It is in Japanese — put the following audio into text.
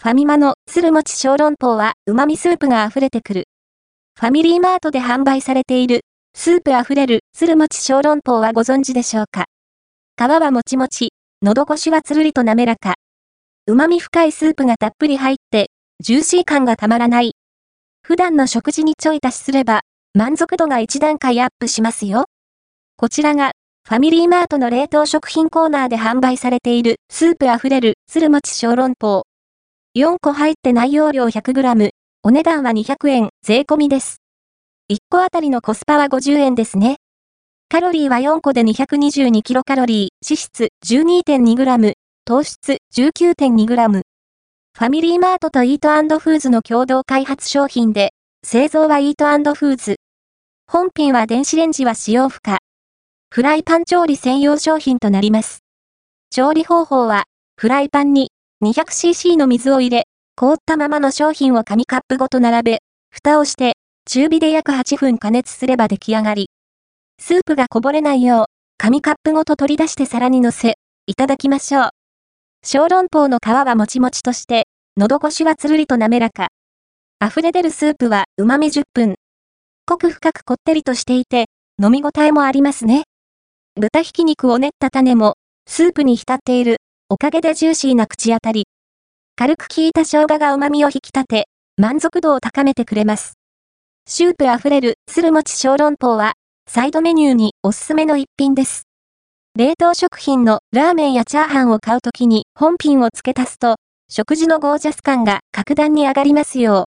ファミマの鶴餅小籠包は旨味スープが溢れてくる。ファミリーマートで販売されているスープ溢れる鶴餅小籠包はご存知でしょうか？皮はもちもち、喉越しはつるりと滑らか。旨味深いスープがたっぷり入って、ジューシー感がたまらない。普段の食事にちょい足しすれば、満足度が一段階アップしますよ。こちらが、ファミリーマートの冷凍食品コーナーで販売されているスープ溢れる鶴餅小籠包。4個入って内容量 100g、お値段は200円、税込みです。1個あたりのコスパは50円ですね。カロリーは4個で222キロカロリー、脂質 12.2g、糖質 19.2g。ファミリーマートとイートフーズの共同開発商品で、製造はイートフーズ。本品は電子レンジは使用不可。フライパン調理専用商品となります。調理方法は、フライパンに 200cc の水を入れ、凍ったままの商品を紙カップごと並べ、蓋をして、中火で約8分加熱すれば出来上がり。スープがこぼれないよう、紙カップごと取り出して皿に乗せ、いただきましょう。小籠包の皮はもちもちとして、喉越しはつるりと滑らか。溢れ出るスープは旨味10分。濃く深くこってりとしていて、飲み応えもありますね。豚ひき肉を練った種も、スープに浸っている、おかげでジューシーな口当たり。軽く効いた生姜が旨味を引き立て、満足度を高めてくれます。シュープ溢れる、鶴餅小籠包は、サイドメニューにおすすめの一品です。冷凍食品のラーメンやチャーハンを買うときに本品を付け足すと、食事のゴージャス感が格段に上がりますよ